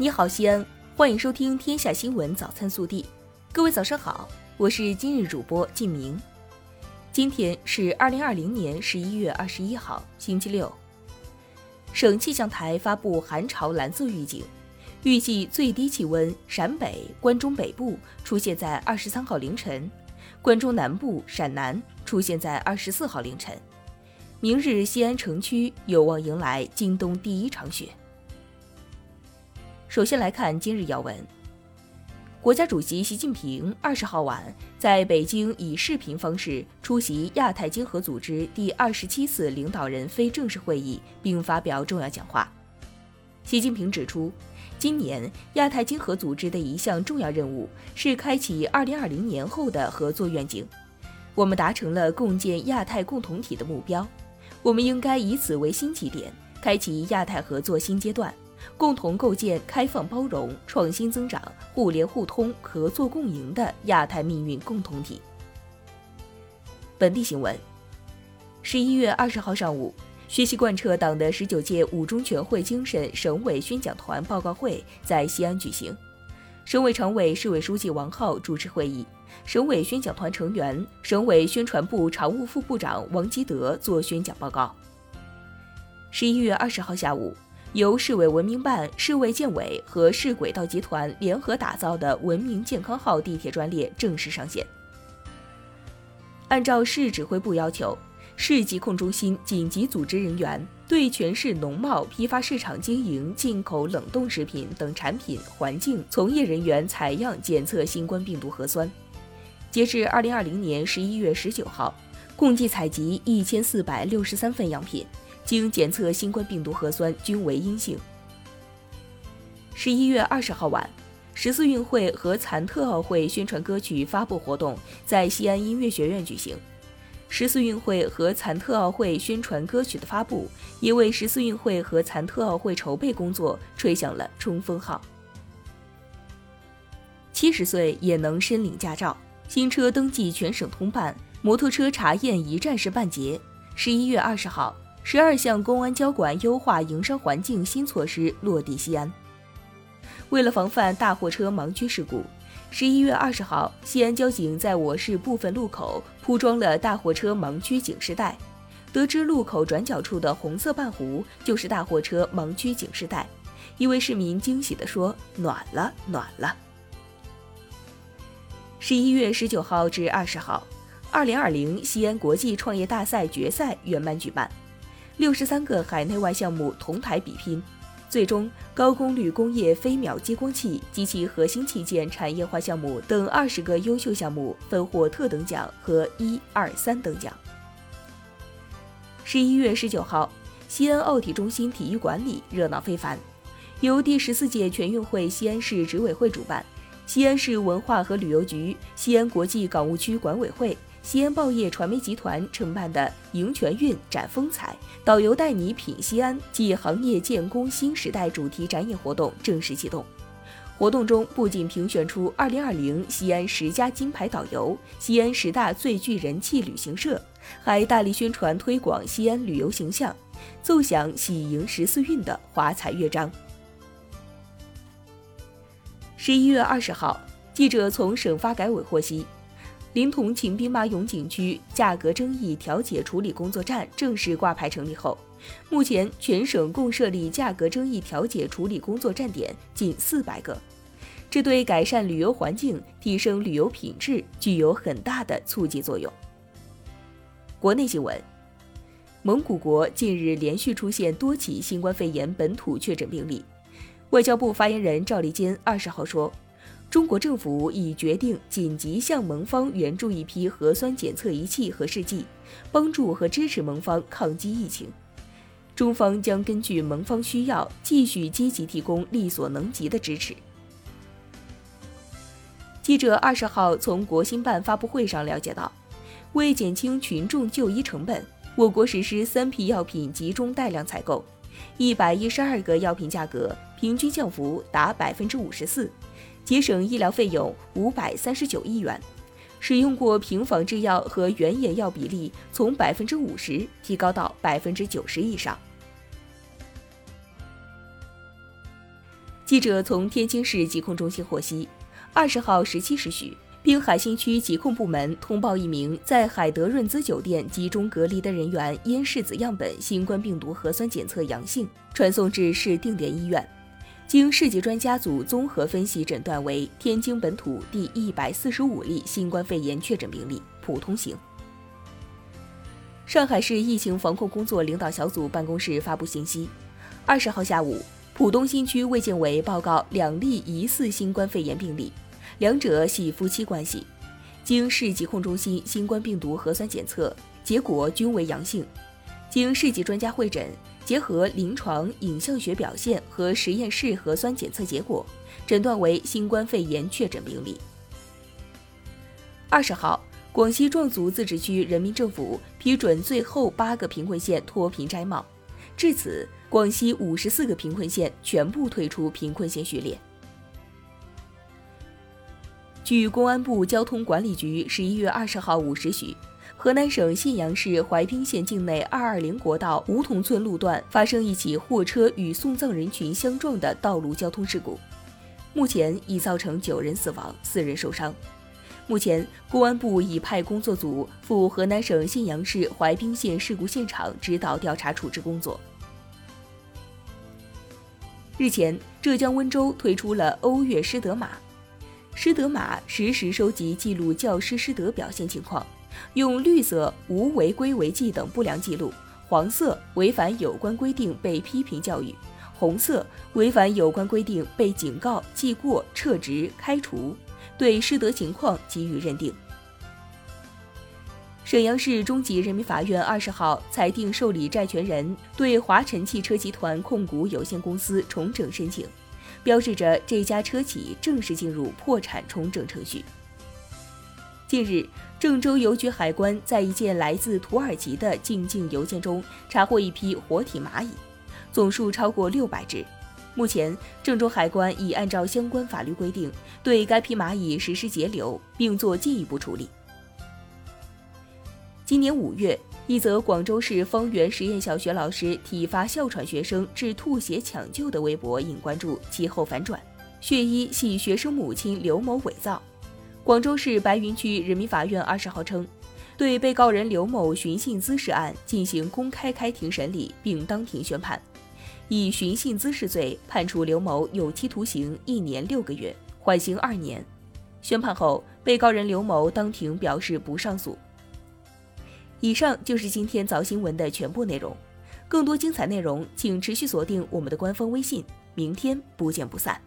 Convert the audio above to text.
你好，西安，欢迎收听《天下新闻早餐速递》。各位早上好，我是今日主播靳明。今天是二零二零年十一月二十一号，星期六。省气象台发布寒潮蓝色预警，预计最低气温陕北、关中北部出现在二十三号凌晨，关中南部、陕南出现在二十四号凌晨。明日西安城区有望迎来今冬第一场雪。首先来看今日要闻。国家主席习近平二十号晚在北京以视频方式出席亚太经合组织第二十七次领导人非正式会议，并发表重要讲话。习近平指出，今年亚太经合组织的一项重要任务是开启二零二零年后的合作愿景。我们达成了共建亚太共同体的目标，我们应该以此为新起点，开启亚太合作新阶段。共同构建开放包容、创新增长、互联互通、合作共赢的亚太命运共同体。本地新闻：十一月二十号上午，学习贯彻党的十九届五中全会精神省委宣讲团报告会在西安举行。省委常委、市委书记王浩主持会议，省委宣讲团成员、省委宣传部常务副部长王吉德作宣讲报告。十一月二十号下午。由市委文明办、市卫健委和市轨道集团联合打造的“文明健康号”地铁专列正式上线。按照市指挥部要求，市疾控中心紧急组织人员对全市农贸批发市场经营进口冷冻食品等产品环境从业人员采样检测新冠病毒核酸。截至二零二零年十一月十九号，共计采集一千四百六十三份样品。经检测新冠病毒核酸均为阴性。十一月二十号晚，十四运会和残特奥会宣传歌曲发布活动在西安音乐学院举行。十四运会和残特奥会宣传歌曲的发布，也为十四运会和残特奥会筹备工作吹响了冲锋号。七十岁也能申领驾照，新车登记全省通办，摩托车查验一站式办结。十一月二十号。十二项公安交管优化营商环境新措施落地西安。为了防范大货车盲区事故，十一月二十号，西安交警在我市部分路口铺装了大货车盲区警示带。得知路口转角处的红色半弧就是大货车盲区警示带，一位市民惊喜地说：“暖了，暖了。”十一月十九号至二十号，二零二零西安国际创业大赛决赛圆满举办。六十三个海内外项目同台比拼，最终高功率工业飞秒激光器及其核心器件产业化项目等二十个优秀项目分获特等奖和一二三等奖。十一月十九号，西安奥体中心体育馆里热闹非凡，由第十四届全运会西安市执委会主办，西安市文化和旅游局、西安国际港务区管委会。西安报业传媒集团承办的“迎全运展风采，导游带你品西安”暨行业建功新时代主题展演活动正式启动。活动中不仅评选出2020西安十佳金牌导游、西安十大最具人气旅行社，还大力宣传推广西安旅游形象，奏响喜迎十四运的华彩乐章。十一月二十号，记者从省发改委获悉。临潼秦兵马俑景区价格争议调解处理工作站正式挂牌成立后，目前全省共设立价格争议调解处理工作站点近四百个，这对改善旅游环境、提升旅游品质具有很大的促进作用。国内新闻：蒙古国近日连续出现多起新冠肺炎本土确诊病例，外交部发言人赵立坚二十号说。中国政府已决定紧急向盟方援助一批核酸检测仪器和试剂，帮助和支持盟方抗击疫情。中方将根据盟方需要，继续积极提供力所能及的支持。记者二十号从国新办发布会上了解到，为减轻群众就医成本，我国实施三批药品集中带量采购，一百一十二个药品价格平均降幅达百分之五十四。节省医疗费用五百三十九亿元，使用过平仿制药和原研药比例从百分之五十提高到百分之九十以上。记者从天津市疾控中心获悉，二十号十七时许，滨海新区疾控部门通报一名在海德润兹酒店集中隔离的人员因拭子样本新冠病毒核酸检测阳性，传送至市定点医院。经市级专家组综合分析诊断为天津本土第一百四十五例新冠肺炎确诊病例，普通型。上海市疫情防控工作领导小组办公室发布信息，二十号下午，浦东新区卫健委报告两例疑似新冠肺炎病例，两者系夫妻关系，经市疾控中心新冠病毒核酸检测结果均为阳性，经市级专家会诊。结合临床影像学表现和实验室核酸检测结果，诊断为新冠肺炎确诊病例。二十号，广西壮族自治区人民政府批准最后八个贫困县脱贫摘帽，至此，广西五十四个贫困县全部退出贫困县序列。据公安部交通管理局十一月二十号五时许。河南省信阳市怀滨县境内二二零国道梧桐村路段发生一起货车与送葬人群相撞的道路交通事故，目前已造成九人死亡、四人受伤。目前，公安部已派工作组赴河南省信阳市怀滨县事故现场指导调查处置工作。日前，浙江温州推出了欧越师德码，师德码实时收集记录教师师德表现情况。用绿色无违规违纪等不良记录，黄色违反有关规定被批评教育，红色违反有关规定被警告、记过、撤职、开除，对师德情况给予认定。沈阳市中级人民法院二十号裁定受理债权人对华晨汽车集团控股有限公司重整申请，标志着这家车企正式进入破产重整程序。近日。郑州邮局海关在一件来自土耳其的进境邮件中查获一批活体蚂蚁，总数超过六百只。目前，郑州海关已按照相关法律规定对该批蚂蚁实施截留，并做进一步处理。今年五月，一则广州市方圆实验小学老师体罚哮喘学生致吐血抢救的微博引关注，其后反转，血衣系学生母亲刘某伪造。广州市白云区人民法院二十号称，对被告人刘某寻衅滋事案进行公开开庭审理，并当庭宣判，以寻衅滋事罪判处刘某有期徒刑一年六个月，缓刑二年。宣判后，被告人刘某当庭表示不上诉。以上就是今天早新闻的全部内容，更多精彩内容请持续锁定我们的官方微信，明天不见不散。